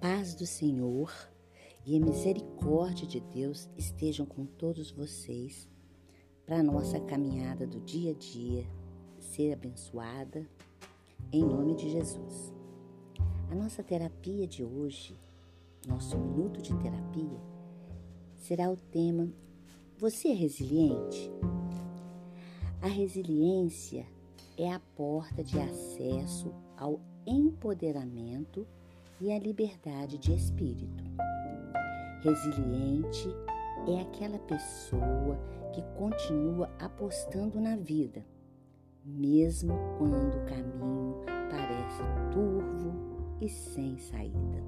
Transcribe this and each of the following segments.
paz do Senhor e a misericórdia de Deus estejam com todos vocês para a nossa caminhada do dia a dia ser abençoada em nome de Jesus. A nossa terapia de hoje, nosso minuto de terapia, será o tema Você é resiliente? A resiliência é a porta de acesso ao empoderamento e à liberdade de espírito. Resiliente é aquela pessoa que continua apostando na vida, mesmo quando o caminho parece turvo e sem saída.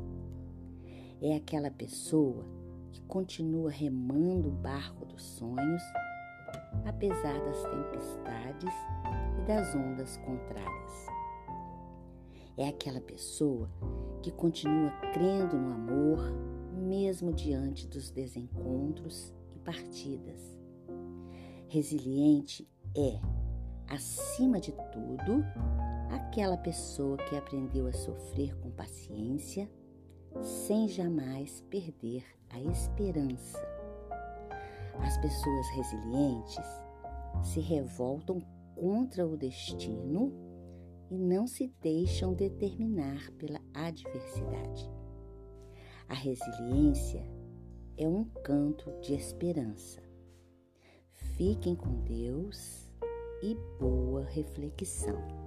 É aquela pessoa que continua remando o barco dos sonhos, apesar das tempestades e das ondas contrárias. É aquela pessoa que continua crendo no amor, mesmo diante dos desencontros e partidas. Resiliente é, acima de tudo, aquela pessoa que aprendeu a sofrer com paciência, sem jamais perder a esperança. As pessoas resilientes se revoltam contra o destino e não se deixam determinar pela adversidade. A resiliência é um canto de esperança. Fiquem com Deus e boa reflexão.